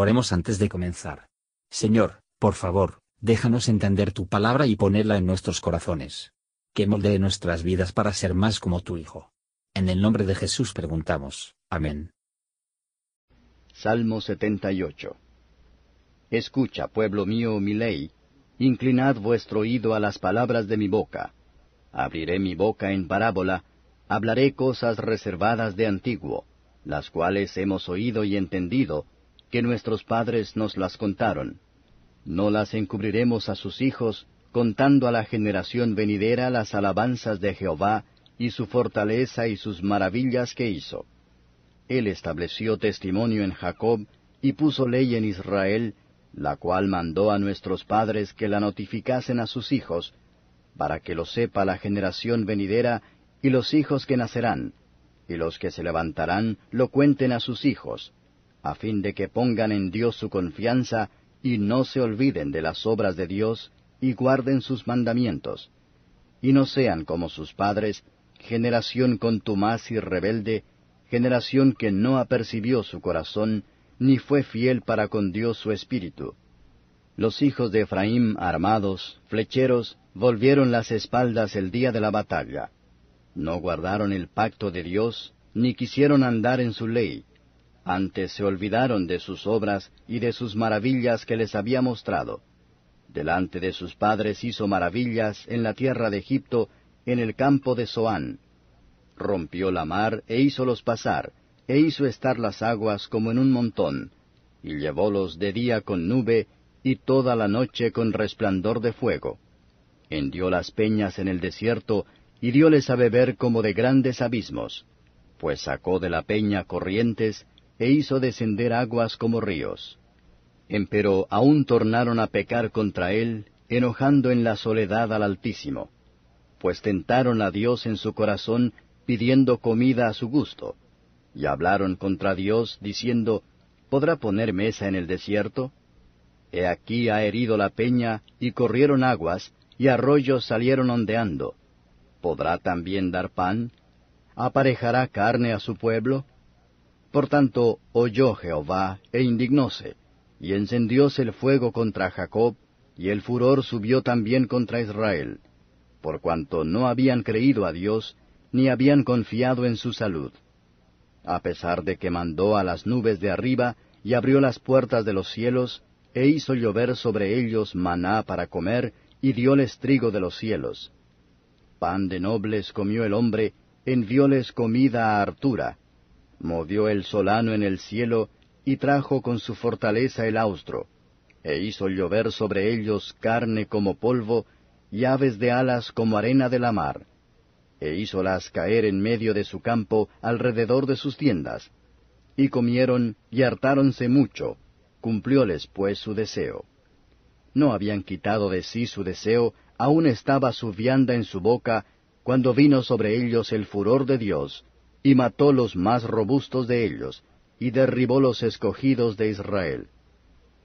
Oremos antes de comenzar. Señor, por favor, déjanos entender tu palabra y ponerla en nuestros corazones. Que moldee nuestras vidas para ser más como tu Hijo. En el nombre de Jesús preguntamos. Amén. Salmo 78 Escucha, pueblo mío, mi ley, inclinad vuestro oído a las palabras de mi boca. Abriré mi boca en parábola, hablaré cosas reservadas de antiguo, las cuales hemos oído y entendido, que nuestros padres nos las contaron. No las encubriremos a sus hijos, contando a la generación venidera las alabanzas de Jehová, y su fortaleza y sus maravillas que hizo. Él estableció testimonio en Jacob, y puso ley en Israel, la cual mandó a nuestros padres que la notificasen a sus hijos, para que lo sepa la generación venidera y los hijos que nacerán, y los que se levantarán lo cuenten a sus hijos, a fin de que pongan en Dios su confianza y no se olviden de las obras de Dios y guarden sus mandamientos, y no sean como sus padres, generación contumaz y rebelde, generación que no apercibió su corazón, ni fue fiel para con Dios su espíritu. Los hijos de Efraín, armados, flecheros, volvieron las espaldas el día de la batalla. No guardaron el pacto de Dios, ni quisieron andar en su ley. Antes se olvidaron de sus obras y de sus maravillas que les había mostrado. Delante de sus padres hizo maravillas en la tierra de Egipto, en el campo de Zoán. Rompió la mar e hízolos pasar, e hizo estar las aguas como en un montón, y llevólos de día con nube, y toda la noche con resplandor de fuego. Hendió las peñas en el desierto, y dióles a beber como de grandes abismos, pues sacó de la peña corrientes, e hizo descender aguas como ríos. Empero aún tornaron a pecar contra él, enojando en la soledad al Altísimo, pues tentaron a Dios en su corazón, pidiendo comida a su gusto y hablaron contra Dios, diciendo, ¿Podrá poner mesa en el desierto? He aquí ha herido la peña, y corrieron aguas, y arroyos salieron ondeando. ¿Podrá también dar pan? ¿Aparejará carne a su pueblo? Por tanto, oyó Jehová, e indignóse, y encendióse el fuego contra Jacob, y el furor subió también contra Israel, por cuanto no habían creído a Dios, ni habían confiado en su salud a pesar de que mandó a las nubes de arriba y abrió las puertas de los cielos, e hizo llover sobre ellos maná para comer, y dióles trigo de los cielos. Pan de nobles comió el hombre, envióles comida a hartura. Movió el solano en el cielo, y trajo con su fortaleza el austro, e hizo llover sobre ellos carne como polvo, y aves de alas como arena de la mar e hízolas caer en medio de su campo alrededor de sus tiendas. Y comieron y hartáronse mucho, cumplióles pues su deseo. No habían quitado de sí su deseo, aún estaba su vianda en su boca, cuando vino sobre ellos el furor de Dios, y mató los más robustos de ellos, y derribó los escogidos de Israel.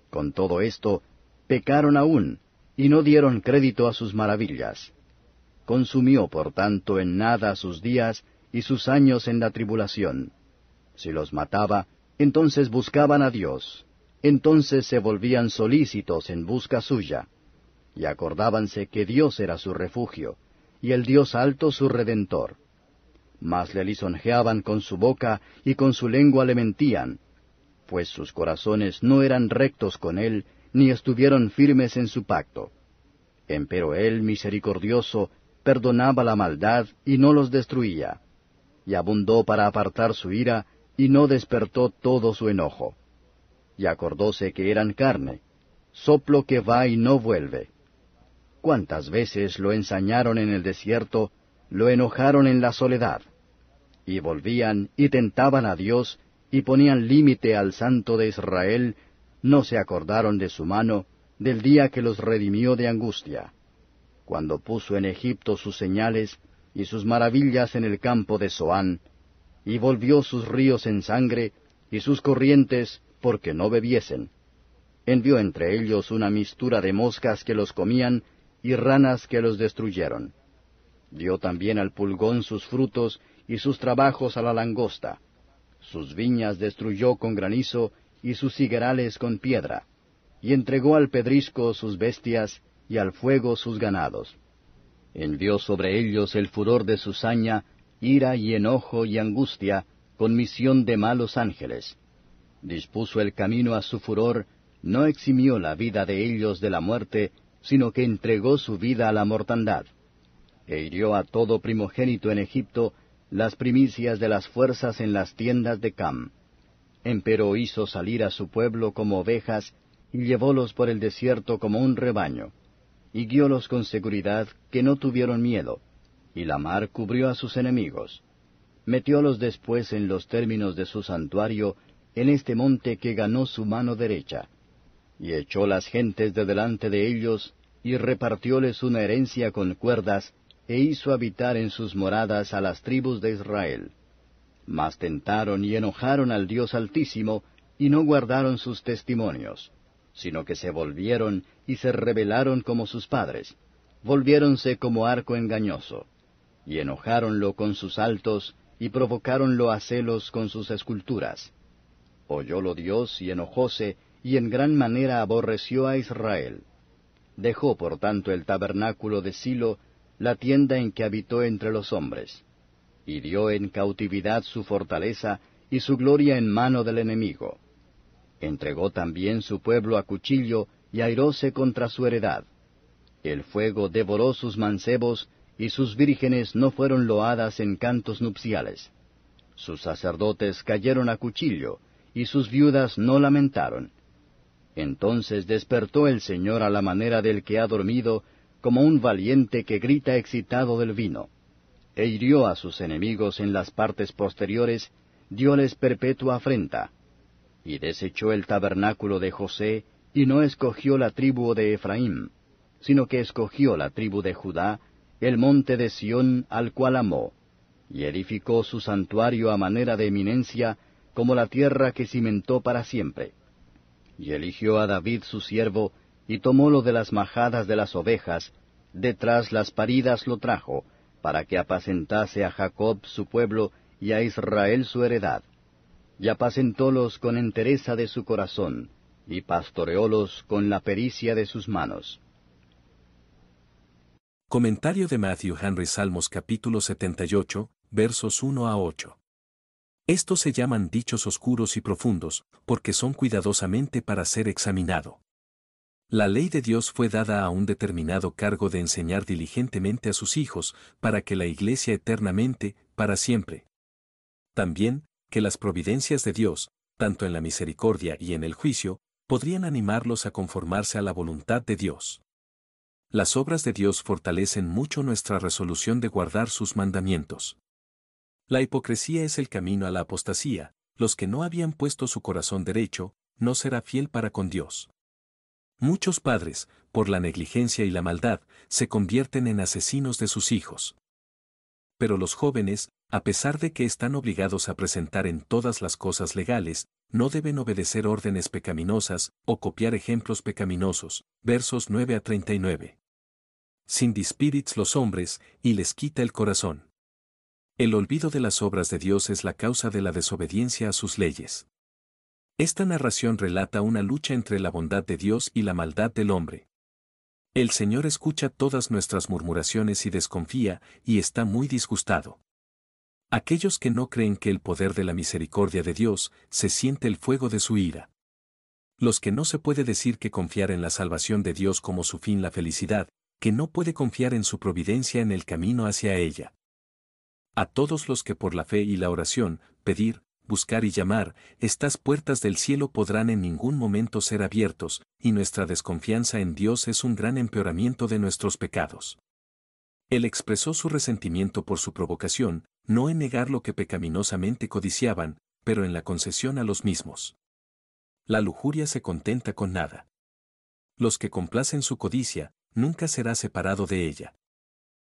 Con todo esto, pecaron aún, y no dieron crédito a sus maravillas consumió por tanto en nada sus días y sus años en la tribulación. Si los mataba, entonces buscaban a Dios, entonces se volvían solícitos en busca suya, y acordábanse que Dios era su refugio, y el Dios alto su redentor. Mas le lisonjeaban con su boca y con su lengua le mentían, pues sus corazones no eran rectos con él, ni estuvieron firmes en su pacto. Empero él, misericordioso, perdonaba la maldad y no los destruía, y abundó para apartar su ira, y no despertó todo su enojo. Y acordóse que eran carne, soplo que va y no vuelve. Cuántas veces lo ensañaron en el desierto, lo enojaron en la soledad. Y volvían y tentaban a Dios, y ponían límite al Santo de Israel, no se acordaron de su mano, del día que los redimió de angustia cuando puso en Egipto sus señales y sus maravillas en el campo de Zoán, y volvió sus ríos en sangre y sus corrientes porque no bebiesen. Envió entre ellos una mistura de moscas que los comían y ranas que los destruyeron. Dio también al pulgón sus frutos y sus trabajos a la langosta. Sus viñas destruyó con granizo y sus higuerales con piedra, y entregó al pedrisco sus bestias, y al fuego sus ganados. Envió sobre ellos el furor de su saña, ira y enojo y angustia, con misión de malos ángeles. Dispuso el camino a su furor, no eximió la vida de ellos de la muerte, sino que entregó su vida a la mortandad. E hirió a todo primogénito en Egipto, las primicias de las fuerzas en las tiendas de Cam. Empero hizo salir a su pueblo como ovejas, y llevólos por el desierto como un rebaño, y guiólos con seguridad, que no tuvieron miedo, y la mar cubrió a sus enemigos. Metiólos después en los términos de su santuario, en este monte que ganó su mano derecha. Y echó las gentes de delante de ellos, y repartióles una herencia con cuerdas, e hizo habitar en sus moradas a las tribus de Israel. Mas tentaron y enojaron al Dios Altísimo, y no guardaron sus testimonios, sino que se volvieron y se rebelaron como sus padres, volviéronse como arco engañoso, y enojáronlo con sus altos, y provocáronlo a celos con sus esculturas. Oyólo Dios y enojóse, y en gran manera aborreció a Israel. Dejó por tanto el tabernáculo de Silo, la tienda en que habitó entre los hombres, y dio en cautividad su fortaleza y su gloria en mano del enemigo. Entregó también su pueblo a cuchillo y airóse contra su heredad. El fuego devoró sus mancebos, y sus vírgenes no fueron loadas en cantos nupciales. Sus sacerdotes cayeron a cuchillo, y sus viudas no lamentaron. Entonces despertó el Señor a la manera del que ha dormido, como un valiente que grita excitado del vino. E hirió a sus enemigos en las partes posteriores, dióles perpetua afrenta. Y desechó el tabernáculo de José, y no escogió la tribu de Efraín, sino que escogió la tribu de Judá, el monte de Sión al cual amó, y edificó su santuario a manera de eminencia, como la tierra que cimentó para siempre. Y eligió a David su siervo, y tomólo de las majadas de las ovejas, detrás las paridas lo trajo, para que apacentase a Jacob su pueblo y a Israel su heredad. Y apacentólos con entereza de su corazón, y pastoreólos con la pericia de sus manos. Comentario de Matthew Henry Salmos capítulo 78, versos 1 a 8. Estos se llaman dichos oscuros y profundos, porque son cuidadosamente para ser examinado. La ley de Dios fue dada a un determinado cargo de enseñar diligentemente a sus hijos, para que la Iglesia eternamente, para siempre. También, que las providencias de Dios, tanto en la misericordia y en el juicio, podrían animarlos a conformarse a la voluntad de Dios. Las obras de Dios fortalecen mucho nuestra resolución de guardar sus mandamientos. La hipocresía es el camino a la apostasía, los que no habían puesto su corazón derecho, no será fiel para con Dios. Muchos padres, por la negligencia y la maldad, se convierten en asesinos de sus hijos. Pero los jóvenes, a pesar de que están obligados a presentar en todas las cosas legales, no deben obedecer órdenes pecaminosas o copiar ejemplos pecaminosos. Versos 9 a 39. Sin dispirits los hombres, y les quita el corazón. El olvido de las obras de Dios es la causa de la desobediencia a sus leyes. Esta narración relata una lucha entre la bondad de Dios y la maldad del hombre. El Señor escucha todas nuestras murmuraciones y desconfía, y está muy disgustado. Aquellos que no creen que el poder de la misericordia de Dios se siente el fuego de su ira. Los que no se puede decir que confiar en la salvación de Dios como su fin la felicidad, que no puede confiar en su providencia en el camino hacia ella. A todos los que por la fe y la oración, pedir, buscar y llamar, estas puertas del cielo podrán en ningún momento ser abiertos, y nuestra desconfianza en Dios es un gran empeoramiento de nuestros pecados. Él expresó su resentimiento por su provocación, no en negar lo que pecaminosamente codiciaban, pero en la concesión a los mismos. La lujuria se contenta con nada. Los que complacen su codicia, nunca será separado de ella.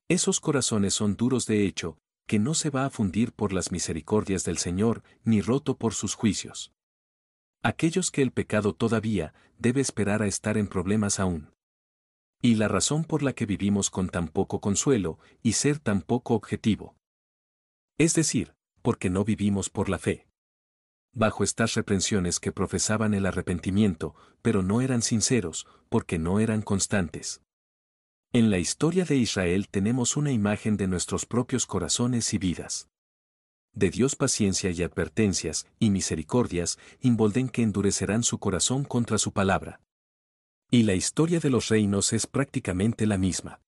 Esos corazones son duros de hecho, que no se va a fundir por las misericordias del Señor, ni roto por sus juicios. Aquellos que el pecado todavía debe esperar a estar en problemas aún. Y la razón por la que vivimos con tan poco consuelo y ser tan poco objetivo. Es decir, porque no vivimos por la fe. bajo estas reprensiones que profesaban el arrepentimiento, pero no eran sinceros, porque no eran constantes. En la historia de Israel tenemos una imagen de nuestros propios corazones y vidas. De Dios paciencia y advertencias, y misericordias, involden que endurecerán su corazón contra su palabra. Y la historia de los reinos es prácticamente la misma.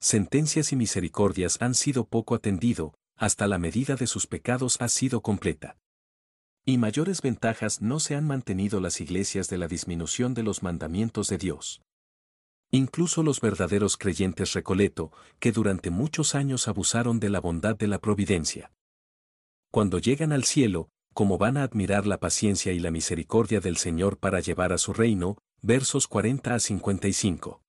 Sentencias y misericordias han sido poco atendido, hasta la medida de sus pecados ha sido completa. Y mayores ventajas no se han mantenido las iglesias de la disminución de los mandamientos de Dios. Incluso los verdaderos creyentes recoleto, que durante muchos años abusaron de la bondad de la providencia. Cuando llegan al cielo, como van a admirar la paciencia y la misericordia del Señor para llevar a su reino, versos 40 a 55.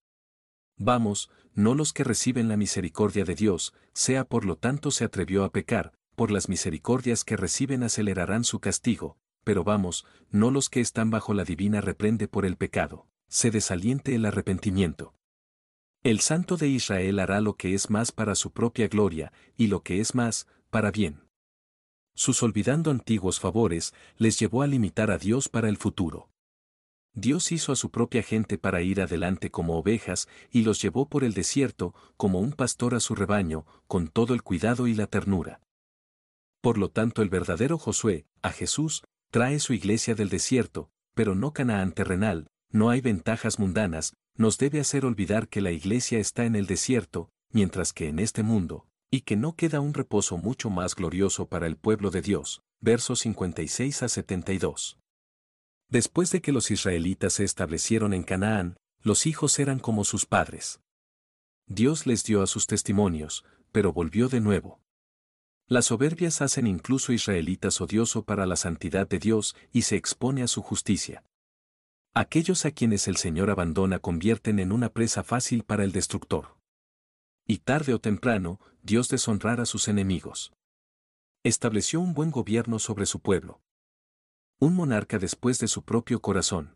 Vamos, no los que reciben la misericordia de Dios, sea por lo tanto se atrevió a pecar, por las misericordias que reciben acelerarán su castigo, pero vamos, no los que están bajo la divina reprende por el pecado, se desaliente el arrepentimiento. El Santo de Israel hará lo que es más para su propia gloria, y lo que es más, para bien. Sus olvidando antiguos favores, les llevó a limitar a Dios para el futuro. Dios hizo a su propia gente para ir adelante como ovejas, y los llevó por el desierto, como un pastor a su rebaño, con todo el cuidado y la ternura. Por lo tanto el verdadero Josué, a Jesús, trae su iglesia del desierto, pero no Canaán terrenal, no hay ventajas mundanas, nos debe hacer olvidar que la iglesia está en el desierto, mientras que en este mundo, y que no queda un reposo mucho más glorioso para el pueblo de Dios. Versos 56 a 72. Después de que los israelitas se establecieron en Canaán, los hijos eran como sus padres. Dios les dio a sus testimonios, pero volvió de nuevo. Las soberbias hacen incluso israelitas odioso para la santidad de Dios y se expone a su justicia. Aquellos a quienes el Señor abandona convierten en una presa fácil para el destructor. Y tarde o temprano, Dios deshonrará a sus enemigos. Estableció un buen gobierno sobre su pueblo. Un monarca después de su propio corazón.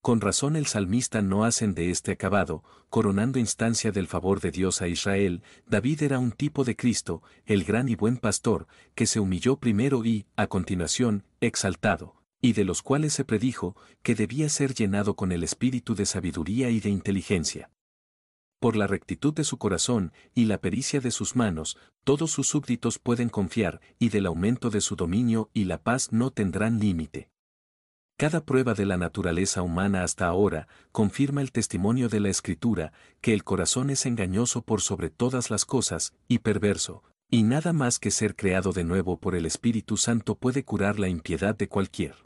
Con razón el salmista no hacen de este acabado, coronando instancia del favor de Dios a Israel, David era un tipo de Cristo, el gran y buen pastor, que se humilló primero y, a continuación, exaltado, y de los cuales se predijo, que debía ser llenado con el espíritu de sabiduría y de inteligencia. Por la rectitud de su corazón y la pericia de sus manos, todos sus súbditos pueden confiar, y del aumento de su dominio y la paz no tendrán límite. Cada prueba de la naturaleza humana hasta ahora confirma el testimonio de la Escritura, que el corazón es engañoso por sobre todas las cosas, y perverso, y nada más que ser creado de nuevo por el Espíritu Santo puede curar la impiedad de cualquier.